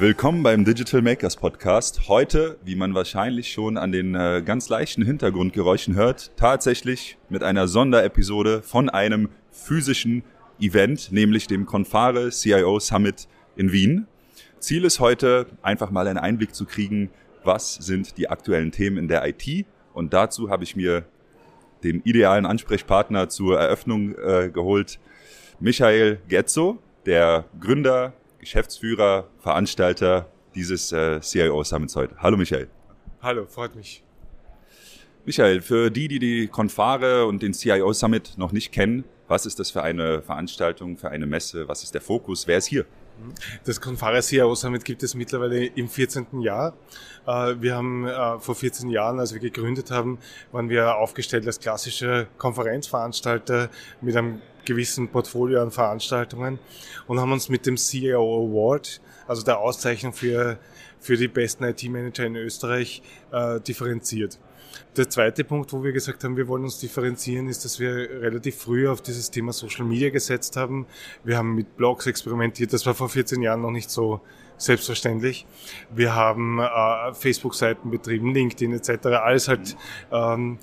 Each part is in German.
Willkommen beim Digital Makers Podcast. Heute, wie man wahrscheinlich schon an den äh, ganz leichten Hintergrundgeräuschen hört, tatsächlich mit einer Sonderepisode von einem physischen Event, nämlich dem Confare CIO Summit in Wien. Ziel ist heute, einfach mal einen Einblick zu kriegen, was sind die aktuellen Themen in der IT. Und dazu habe ich mir den idealen Ansprechpartner zur Eröffnung äh, geholt, Michael Getzo, der Gründer, Geschäftsführer, Veranstalter dieses äh, CIO Summits heute. Hallo Michael. Hallo, freut mich. Michael, für die, die die Confare und den CIO Summit noch nicht kennen, was ist das für eine Veranstaltung, für eine Messe? Was ist der Fokus? Wer ist hier? Das Confare CIO Summit gibt es mittlerweile im 14. Jahr. Äh, wir haben äh, vor 14 Jahren, als wir gegründet haben, waren wir aufgestellt als klassischer Konferenzveranstalter mit einem gewissen Portfolio an Veranstaltungen und haben uns mit dem CIO Award, also der Auszeichnung für, für die besten IT-Manager in Österreich, äh, differenziert. Der zweite Punkt, wo wir gesagt haben, wir wollen uns differenzieren, ist, dass wir relativ früh auf dieses Thema Social Media gesetzt haben. Wir haben mit Blogs experimentiert. Das war vor 14 Jahren noch nicht so selbstverständlich. Wir haben äh, Facebook-Seiten betrieben, LinkedIn etc. Alles halt ähm,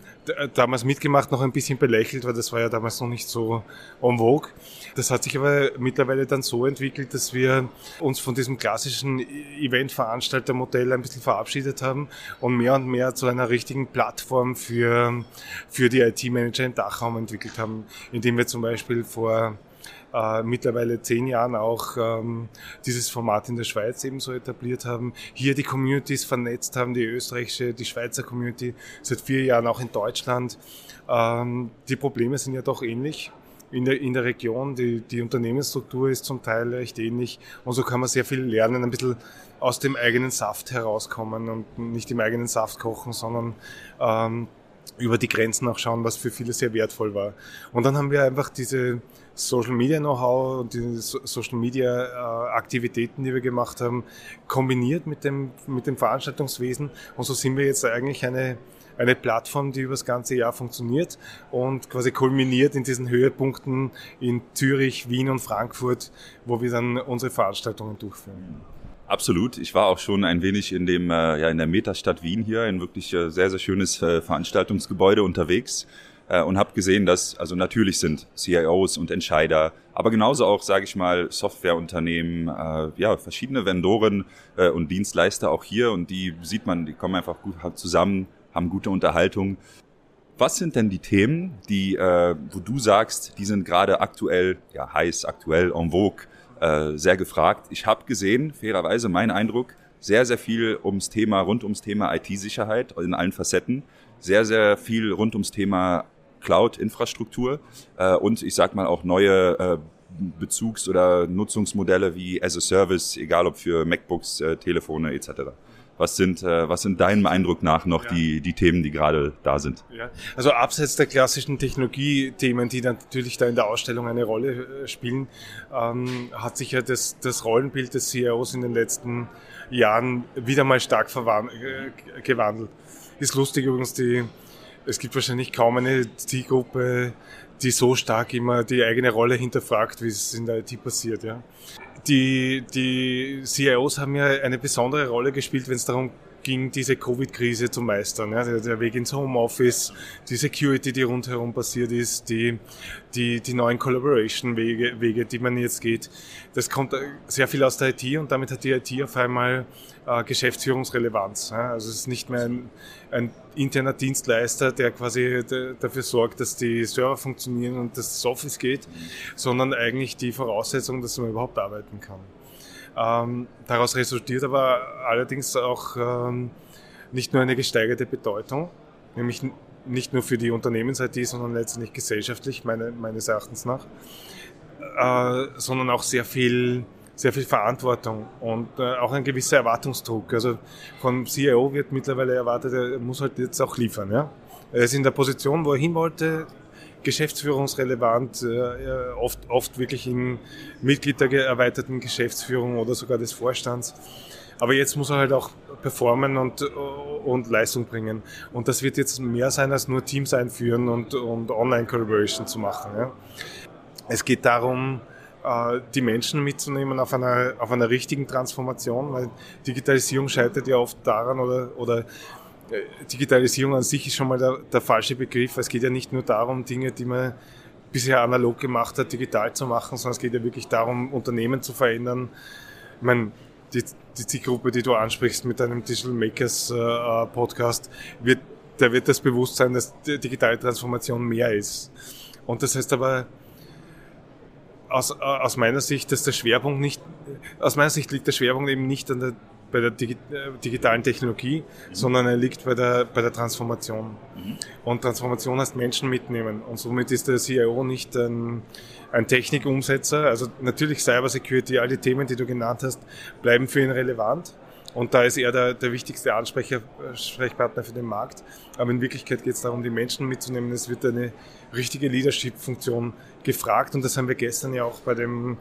damals mitgemacht, noch ein bisschen belächelt, weil das war ja damals noch nicht so en vogue. Das hat sich aber mittlerweile dann so entwickelt, dass wir uns von diesem klassischen Eventveranstaltermodell ein bisschen verabschiedet haben und mehr und mehr zu einer richtigen Plattform für, für die IT-Manager im Dachraum entwickelt haben, indem wir zum Beispiel vor äh, mittlerweile zehn Jahren auch ähm, dieses Format in der Schweiz ebenso etabliert haben, hier die Communities vernetzt haben, die österreichische, die Schweizer Community, seit vier Jahren auch in Deutschland. Ähm, die Probleme sind ja doch ähnlich in der, in der Region. Die, die Unternehmensstruktur ist zum Teil recht ähnlich und so kann man sehr viel lernen, ein bisschen aus dem eigenen Saft herauskommen und nicht im eigenen Saft kochen, sondern ähm, über die Grenzen auch schauen, was für viele sehr wertvoll war. Und dann haben wir einfach diese Social Media Know-how und die Social Media äh, Aktivitäten, die wir gemacht haben, kombiniert mit dem, mit dem Veranstaltungswesen. Und so sind wir jetzt eigentlich eine, eine Plattform, die über das ganze Jahr funktioniert und quasi kulminiert in diesen Höhepunkten in Zürich, Wien und Frankfurt, wo wir dann unsere Veranstaltungen durchführen. Absolut. Ich war auch schon ein wenig in dem äh, ja in der Metastadt Wien hier, ein wirklich äh, sehr sehr schönes äh, Veranstaltungsgebäude unterwegs äh, und habe gesehen, dass also natürlich sind CIOs und Entscheider, aber genauso auch sage ich mal Softwareunternehmen, äh, ja verschiedene Vendoren äh, und Dienstleister auch hier und die sieht man, die kommen einfach gut zusammen, haben gute Unterhaltung. Was sind denn die Themen, die, äh, wo du sagst, die sind gerade aktuell, ja heiß, aktuell en vogue? Äh, sehr gefragt. Ich habe gesehen, fairerweise mein Eindruck, sehr, sehr viel ums Thema, rund ums Thema IT-Sicherheit in allen Facetten. Sehr, sehr viel rund ums Thema Cloud-Infrastruktur äh, und ich sag mal auch neue äh, Bezugs- oder Nutzungsmodelle wie as a Service, egal ob für MacBooks, äh, Telefone etc. Was sind, äh, was sind deinem Eindruck nach noch ja. die, die Themen, die gerade da sind? Ja. Also abseits der klassischen Technologie-Themen, die natürlich da in der Ausstellung eine Rolle äh, spielen, ähm, hat sich ja das, das Rollenbild des CIOs in den letzten Jahren wieder mal stark äh, gewandelt. Ist lustig übrigens, die, es gibt wahrscheinlich kaum eine Zielgruppe, die so stark immer die eigene Rolle hinterfragt, wie es in der IT passiert. Ja. Die, die CIOs haben ja eine besondere Rolle gespielt, wenn es darum ging, diese Covid-Krise zu meistern. Ja, der, Weg ins Homeoffice, die Security, die rundherum passiert ist, die, die, die neuen Collaboration-Wege, Wege, die man jetzt geht. Das kommt sehr viel aus der IT und damit hat die IT auf einmal äh, Geschäftsführungsrelevanz. Ja. Also es ist nicht mehr ein, ein interner Dienstleister, der quasi dafür sorgt, dass die Server funktionieren und dass das Office geht, sondern eigentlich die Voraussetzung, dass man überhaupt arbeiten kann. Ähm, daraus resultiert aber allerdings auch ähm, nicht nur eine gesteigerte Bedeutung, nämlich nicht nur für die Unternehmens-IT, sondern letztendlich gesellschaftlich, meine, meines Erachtens nach, äh, sondern auch sehr viel, sehr viel Verantwortung und äh, auch ein gewisser Erwartungsdruck. Also vom CIO wird mittlerweile erwartet, er muss halt jetzt auch liefern. Ja? Er ist in der Position, wo er hin wollte, geschäftsführungsrelevant, äh, oft, oft wirklich im Mitglied der erweiterten Geschäftsführung oder sogar des Vorstands. Aber jetzt muss er halt auch performen und, und Leistung bringen. Und das wird jetzt mehr sein, als nur Teams einführen und, und Online-Collaboration zu machen. Ja. Es geht darum, äh, die Menschen mitzunehmen auf einer, auf einer richtigen Transformation, weil Digitalisierung scheitert ja oft daran oder, oder äh, Digitalisierung an sich ist schon mal der, der falsche Begriff. Es geht ja nicht nur darum, Dinge, die man bisher analog gemacht hat, digital zu machen, sondern es geht ja wirklich darum, Unternehmen zu verändern. Ich meine, die, die Zielgruppe, die du ansprichst mit deinem Digital Makers äh, Podcast, wird, da wird das Bewusstsein, dass digitale Transformation mehr ist. Und das heißt aber, aus, aus meiner Sicht, dass der Schwerpunkt nicht, aus meiner Sicht liegt der Schwerpunkt eben nicht an der, bei der Digi digitalen Technologie, mhm. sondern er liegt bei der, bei der Transformation. Mhm. Und Transformation heißt Menschen mitnehmen. Und somit ist der CIO nicht ein, ein Technikumsetzer. Also natürlich Cyber Security, all die Themen, die du genannt hast, bleiben für ihn relevant. Und da ist er der, der wichtigste Ansprechpartner für den Markt. Aber in Wirklichkeit geht es darum, die Menschen mitzunehmen. Es wird eine richtige Leadership-Funktion gefragt. Und das haben wir gestern ja auch bei dem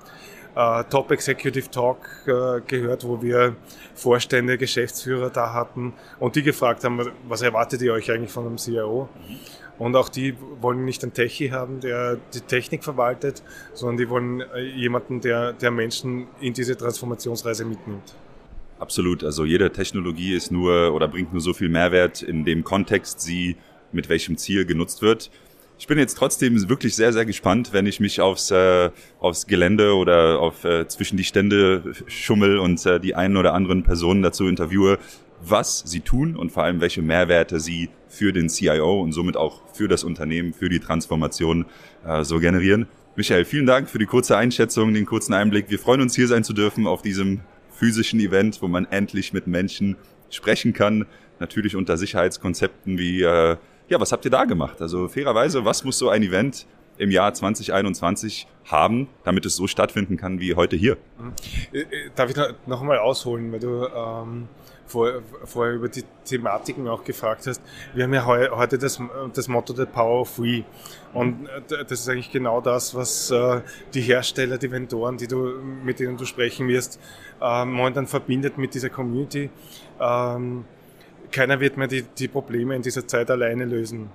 äh, Top Executive Talk äh, gehört, wo wir Vorstände, Geschäftsführer da hatten und die gefragt haben, was erwartet ihr euch eigentlich von einem CIO? Und auch die wollen nicht einen Techie haben, der die Technik verwaltet, sondern die wollen äh, jemanden, der, der Menschen in diese Transformationsreise mitnimmt. Absolut. Also jede Technologie ist nur oder bringt nur so viel Mehrwert in dem Kontext sie mit welchem Ziel genutzt wird. Ich bin jetzt trotzdem wirklich sehr, sehr gespannt, wenn ich mich aufs, äh, aufs Gelände oder auf, äh, zwischen die Stände schummel und äh, die einen oder anderen Personen dazu interviewe, was sie tun und vor allem welche Mehrwerte sie für den CIO und somit auch für das Unternehmen, für die Transformation äh, so generieren. Michael, vielen Dank für die kurze Einschätzung, den kurzen Einblick. Wir freuen uns hier sein zu dürfen auf diesem physischen Event, wo man endlich mit Menschen sprechen kann. Natürlich unter Sicherheitskonzepten wie äh, ja, was habt ihr da gemacht? Also fairerweise, was muss so ein Event im Jahr 2021 haben, damit es so stattfinden kann wie heute hier? Äh, äh, darf ich noch einmal ausholen, weil du ähm, vorher, vorher über die Thematiken auch gefragt hast. Wir haben ja heu, heute das, das Motto The Power of We. Und äh, das ist eigentlich genau das, was äh, die Hersteller, die Vendoren, die du, mit denen du sprechen wirst, äh, momentan verbindet mit dieser Community. Ähm, keiner wird mehr die, die Probleme in dieser Zeit alleine lösen.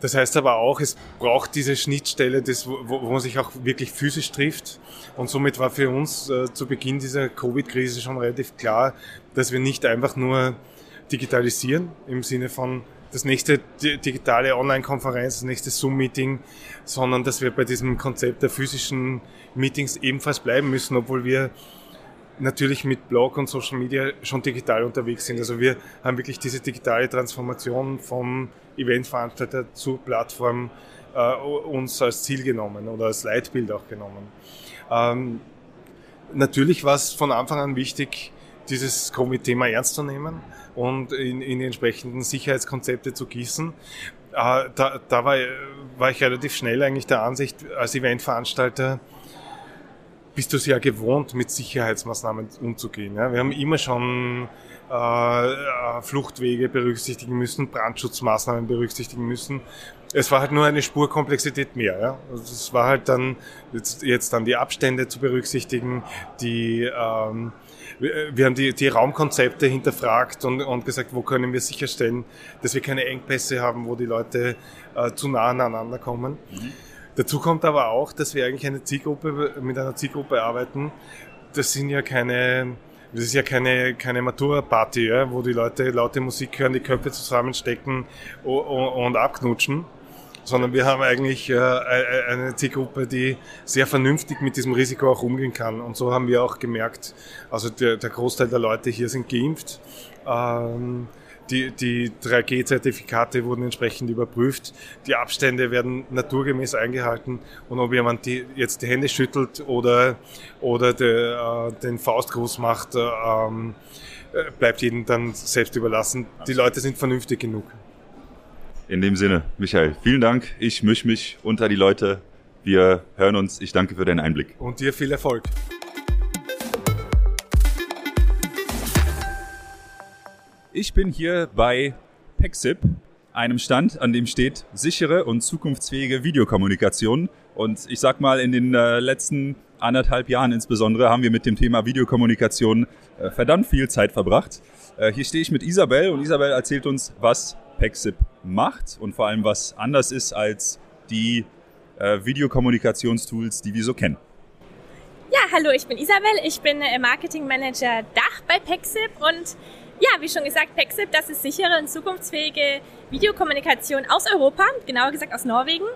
Das heißt aber auch, es braucht diese Schnittstelle, das, wo, wo man sich auch wirklich physisch trifft. Und somit war für uns äh, zu Beginn dieser Covid-Krise schon relativ klar, dass wir nicht einfach nur digitalisieren im Sinne von das nächste digitale Online-Konferenz, das nächste Zoom-Meeting, sondern dass wir bei diesem Konzept der physischen Meetings ebenfalls bleiben müssen, obwohl wir natürlich mit Blog und Social Media schon digital unterwegs sind. Also wir haben wirklich diese digitale Transformation vom Eventveranstalter zur Plattform äh, uns als Ziel genommen oder als Leitbild auch genommen. Ähm, natürlich war es von Anfang an wichtig, dieses Covid-Thema ernst zu nehmen und in, in die entsprechenden Sicherheitskonzepte zu gießen. Äh, da da war, war ich relativ schnell eigentlich der Ansicht als Eventveranstalter, bist du sehr gewohnt, mit Sicherheitsmaßnahmen umzugehen. Ja? Wir haben immer schon äh, äh, Fluchtwege berücksichtigen müssen, Brandschutzmaßnahmen berücksichtigen müssen. Es war halt nur eine Spur Komplexität mehr. Ja? Also es war halt dann jetzt, jetzt dann die Abstände zu berücksichtigen, die ähm, wir haben die, die Raumkonzepte hinterfragt und, und gesagt, wo können wir sicherstellen, dass wir keine Engpässe haben, wo die Leute äh, zu nah aneinander kommen. Mhm. Dazu kommt aber auch, dass wir eigentlich eine Zielgruppe, mit einer Zielgruppe arbeiten. Das sind ja keine, das ist ja keine, keine Matura-Party, ja, wo die Leute laute Musik hören, die Köpfe zusammenstecken und abknutschen, sondern wir haben eigentlich äh, eine Zielgruppe, die sehr vernünftig mit diesem Risiko auch umgehen kann. Und so haben wir auch gemerkt, also der, der Großteil der Leute hier sind geimpft. Ähm, die, die 3G-Zertifikate wurden entsprechend überprüft. Die Abstände werden naturgemäß eingehalten. Und ob jemand die, jetzt die Hände schüttelt oder, oder de, äh, den Faustgruß macht, äh, äh, bleibt jedem dann selbst überlassen. Die Leute sind vernünftig genug. In dem Sinne, Michael, vielen Dank. Ich mische mich unter die Leute. Wir hören uns. Ich danke für deinen Einblick. Und dir viel Erfolg. Ich bin hier bei Pexip, einem Stand, an dem steht sichere und zukunftsfähige Videokommunikation. Und ich sag mal, in den äh, letzten anderthalb Jahren insbesondere haben wir mit dem Thema Videokommunikation äh, verdammt viel Zeit verbracht. Äh, hier stehe ich mit Isabel und Isabel erzählt uns, was Pexip macht und vor allem was anders ist als die äh, Videokommunikationstools, die wir so kennen. Ja, hallo, ich bin Isabel. Ich bin äh, Marketing Manager Dach bei Pexip und ja, wie schon gesagt, Pexip, das ist sichere und zukunftsfähige Videokommunikation aus Europa, genauer gesagt aus Norwegen.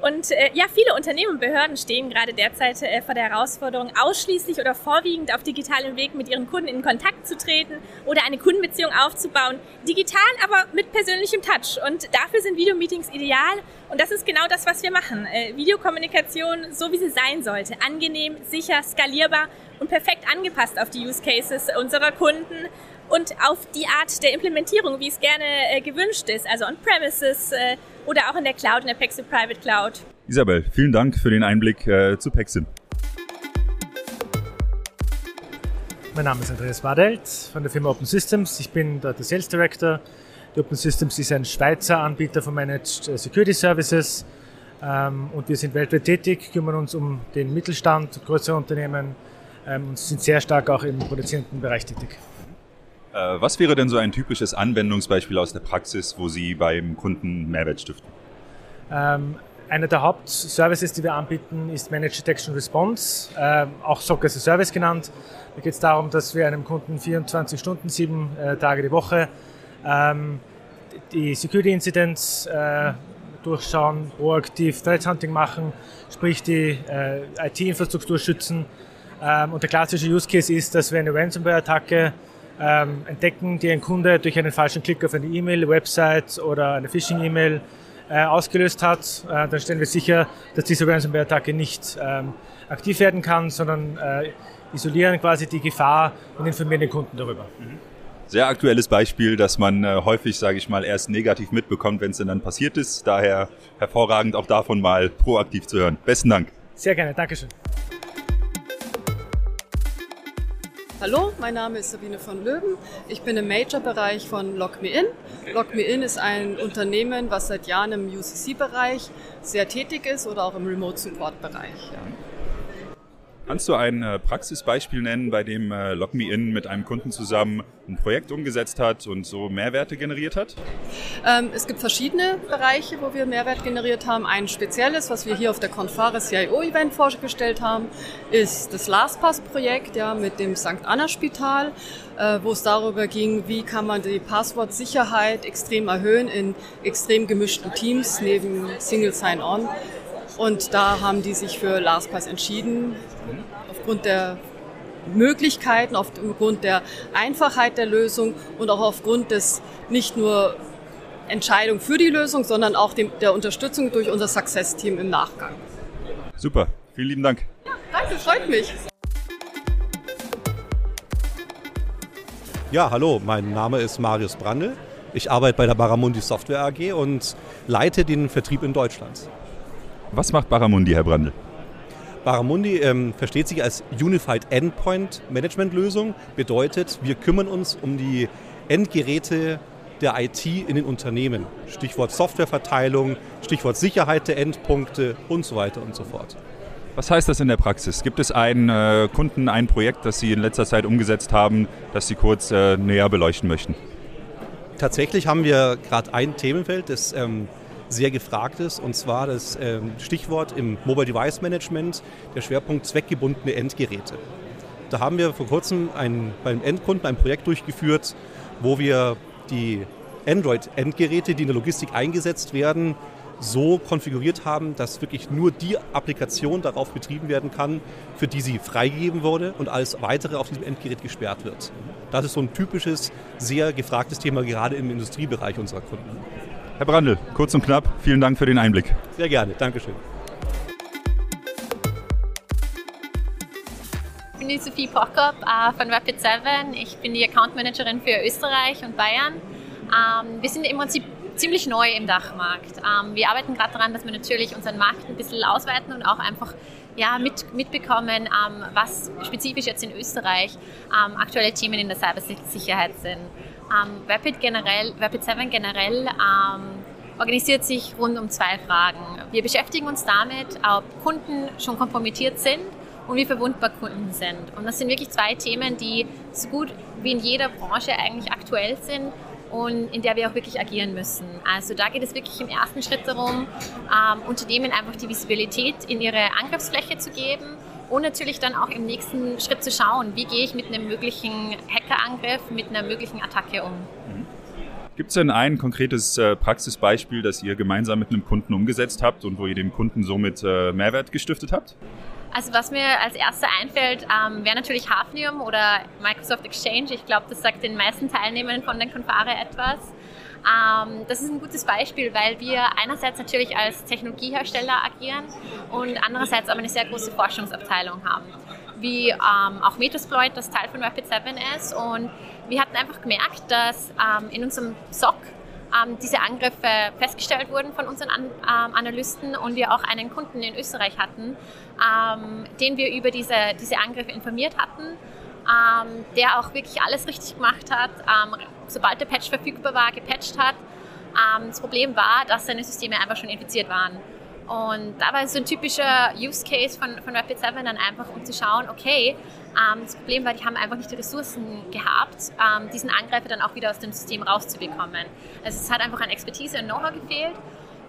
Und äh, ja, viele Unternehmen und Behörden stehen gerade derzeit äh, vor der Herausforderung, ausschließlich oder vorwiegend auf digitalem Weg mit ihren Kunden in Kontakt zu treten oder eine Kundenbeziehung aufzubauen. Digital, aber mit persönlichem Touch. Und dafür sind Videomeetings ideal. Und das ist genau das, was wir machen. Äh, Videokommunikation, so wie sie sein sollte. Angenehm, sicher, skalierbar und perfekt angepasst auf die Use Cases unserer Kunden und auf die Art der Implementierung, wie es gerne äh, gewünscht ist, also on-premises äh, oder auch in der Cloud, in der Pexip Private Cloud. Isabel, vielen Dank für den Einblick äh, zu Pexip. Mein Name ist Andreas Wadelt von der Firma Open Systems. Ich bin dort der Sales Director. Die Open Systems ist ein Schweizer Anbieter von Managed äh, Security Services ähm, und wir sind weltweit tätig, kümmern uns um den Mittelstand, größere Unternehmen ähm, und sind sehr stark auch im produzierenden Bereich tätig. Äh, was wäre denn so ein typisches Anwendungsbeispiel aus der Praxis, wo Sie beim Kunden Mehrwert stiften? Ähm, einer der Hauptservices, die wir anbieten, ist Managed Detection Response, äh, auch SOC as a Service genannt. Da geht es darum, dass wir einem Kunden 24 Stunden, sieben äh, Tage die Woche ähm, die Security Incidents äh, durchschauen, proaktiv Threat Hunting machen, sprich die äh, IT-Infrastruktur schützen. Ähm, und der klassische Use Case ist, dass wir eine Ransomware-Attacke ähm, entdecken, die ein Kunde durch einen falschen Klick auf eine E-Mail, Website oder eine Phishing-E-Mail äh, ausgelöst hat, äh, dann stellen wir sicher, dass diese Ransomware-Attacke nicht ähm, aktiv werden kann, sondern äh, isolieren quasi die Gefahr und informieren den Kunden darüber. Sehr aktuelles Beispiel, dass man äh, häufig, sage ich mal, erst negativ mitbekommt, wenn es dann passiert ist. Daher hervorragend auch davon mal proaktiv zu hören. Besten Dank. Sehr gerne, Dankeschön. Hallo, mein Name ist Sabine von Löwen. Ich bin im Major-Bereich von LogMeIn. LogMeIn ist ein Unternehmen, was seit Jahren im UCC-Bereich sehr tätig ist oder auch im Remote-Support-Bereich. Ja. Kannst du ein äh, Praxisbeispiel nennen, bei dem äh, LogMeIn mit einem Kunden zusammen ein Projekt umgesetzt hat und so Mehrwerte generiert hat? Ähm, es gibt verschiedene Bereiche, wo wir Mehrwert generiert haben. Ein spezielles, was wir hier auf der Confare CIO Event vorgestellt haben, ist das LastPass-Projekt ja, mit dem St. Anna Spital, äh, wo es darüber ging, wie kann man die Passwortsicherheit extrem erhöhen in extrem gemischten Teams neben Single Sign-On. Und da haben die sich für LastPass entschieden, aufgrund der Möglichkeiten, aufgrund der Einfachheit der Lösung und auch aufgrund des nicht nur Entscheidung für die Lösung, sondern auch dem, der Unterstützung durch unser Success-Team im Nachgang. Super, vielen lieben Dank. Ja, danke, freut mich. Ja, hallo, mein Name ist Marius Brandl. Ich arbeite bei der Baramundi Software AG und leite den Vertrieb in Deutschland. Was macht Baramundi, Herr Brandl? Baramundi ähm, versteht sich als Unified Endpoint Management Lösung. Bedeutet, wir kümmern uns um die Endgeräte der IT in den Unternehmen. Stichwort Softwareverteilung, Stichwort Sicherheit der Endpunkte und so weiter und so fort. Was heißt das in der Praxis? Gibt es einen äh, Kunden, ein Projekt, das Sie in letzter Zeit umgesetzt haben, das Sie kurz äh, näher beleuchten möchten? Tatsächlich haben wir gerade ein Themenfeld, das ähm, sehr gefragt ist, und zwar das ähm, Stichwort im Mobile Device Management, der Schwerpunkt zweckgebundene Endgeräte. Da haben wir vor kurzem ein, beim Endkunden ein Projekt durchgeführt, wo wir die Android-Endgeräte, die in der Logistik eingesetzt werden, so konfiguriert haben, dass wirklich nur die Applikation darauf betrieben werden kann, für die sie freigegeben wurde und alles weitere auf diesem Endgerät gesperrt wird. Das ist so ein typisches, sehr gefragtes Thema, gerade im Industriebereich unserer Kunden. Herr Brandl, kurz und knapp, vielen Dank für den Einblick. Sehr gerne, Dankeschön. Ich bin die Sophie Prokop äh, von Rapid7. Ich bin die Account Managerin für Österreich und Bayern. Ähm, wir sind im Prinzip ziemlich neu im Dachmarkt. Ähm, wir arbeiten gerade daran, dass wir natürlich unseren Markt ein bisschen ausweiten und auch einfach ja, mit, mitbekommen, ähm, was spezifisch jetzt in Österreich aktuelle Themen in der Cybersicherheit sind. Ähm, Rapid generell, Rapid7 generell ähm, organisiert sich rund um zwei Fragen. Wir beschäftigen uns damit, ob Kunden schon kompromittiert sind und wie verwundbar Kunden sind. Und das sind wirklich zwei Themen, die so gut wie in jeder Branche eigentlich aktuell sind und in der wir auch wirklich agieren müssen. Also da geht es wirklich im ersten Schritt darum, ähm, Unternehmen einfach die Visibilität in ihre Angriffsfläche zu geben und natürlich dann auch im nächsten Schritt zu schauen, wie gehe ich mit einem möglichen Hackerangriff, mit einer möglichen Attacke um. Mhm. Gibt es denn ein konkretes äh, Praxisbeispiel, das ihr gemeinsam mit einem Kunden umgesetzt habt und wo ihr dem Kunden somit äh, Mehrwert gestiftet habt? Also was mir als erster einfällt, ähm, wäre natürlich Hafnium oder Microsoft Exchange. Ich glaube, das sagt den meisten Teilnehmern von den Confare etwas. Ähm, das ist ein gutes Beispiel, weil wir einerseits natürlich als Technologiehersteller agieren und andererseits aber eine sehr große Forschungsabteilung haben. Wie ähm, auch Metasploit, das Teil von Rapid7 ist. Und wir hatten einfach gemerkt, dass ähm, in unserem SOC ähm, diese Angriffe festgestellt wurden von unseren An ähm, Analysten und wir auch einen Kunden in Österreich hatten, ähm, den wir über diese, diese Angriffe informiert hatten, ähm, der auch wirklich alles richtig gemacht hat, ähm, sobald der Patch verfügbar war, gepatcht hat. Ähm, das Problem war, dass seine Systeme einfach schon infiziert waren. Und da war so ein typischer Use Case von, von Rapid7 dann einfach, um zu schauen, okay, ähm, das Problem war, die haben einfach nicht die Ressourcen gehabt, ähm, diesen Angreifer dann auch wieder aus dem System rauszubekommen. Also es hat einfach an Expertise und Know-how gefehlt.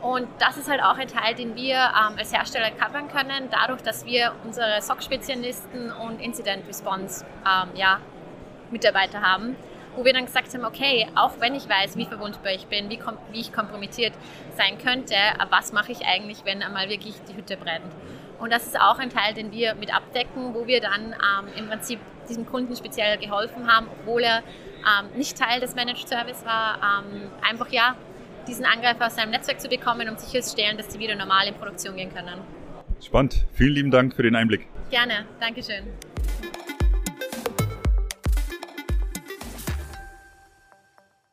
Und das ist halt auch ein Teil, den wir ähm, als Hersteller covern können, dadurch, dass wir unsere SOC-Spezialisten und Incident Response ähm, ja, Mitarbeiter haben wo wir dann gesagt haben, okay, auch wenn ich weiß, wie verwundbar ich bin, wie, wie ich kompromittiert sein könnte, was mache ich eigentlich, wenn einmal wirklich die Hütte brennt? Und das ist auch ein Teil, den wir mit abdecken, wo wir dann ähm, im Prinzip diesem Kunden speziell geholfen haben, obwohl er ähm, nicht Teil des Managed Service war, ähm, einfach ja diesen Angreifer aus seinem Netzwerk zu bekommen und sicherzustellen, dass sie wieder normal in Produktion gehen können. Spannend. Vielen lieben Dank für den Einblick. Gerne. Dankeschön.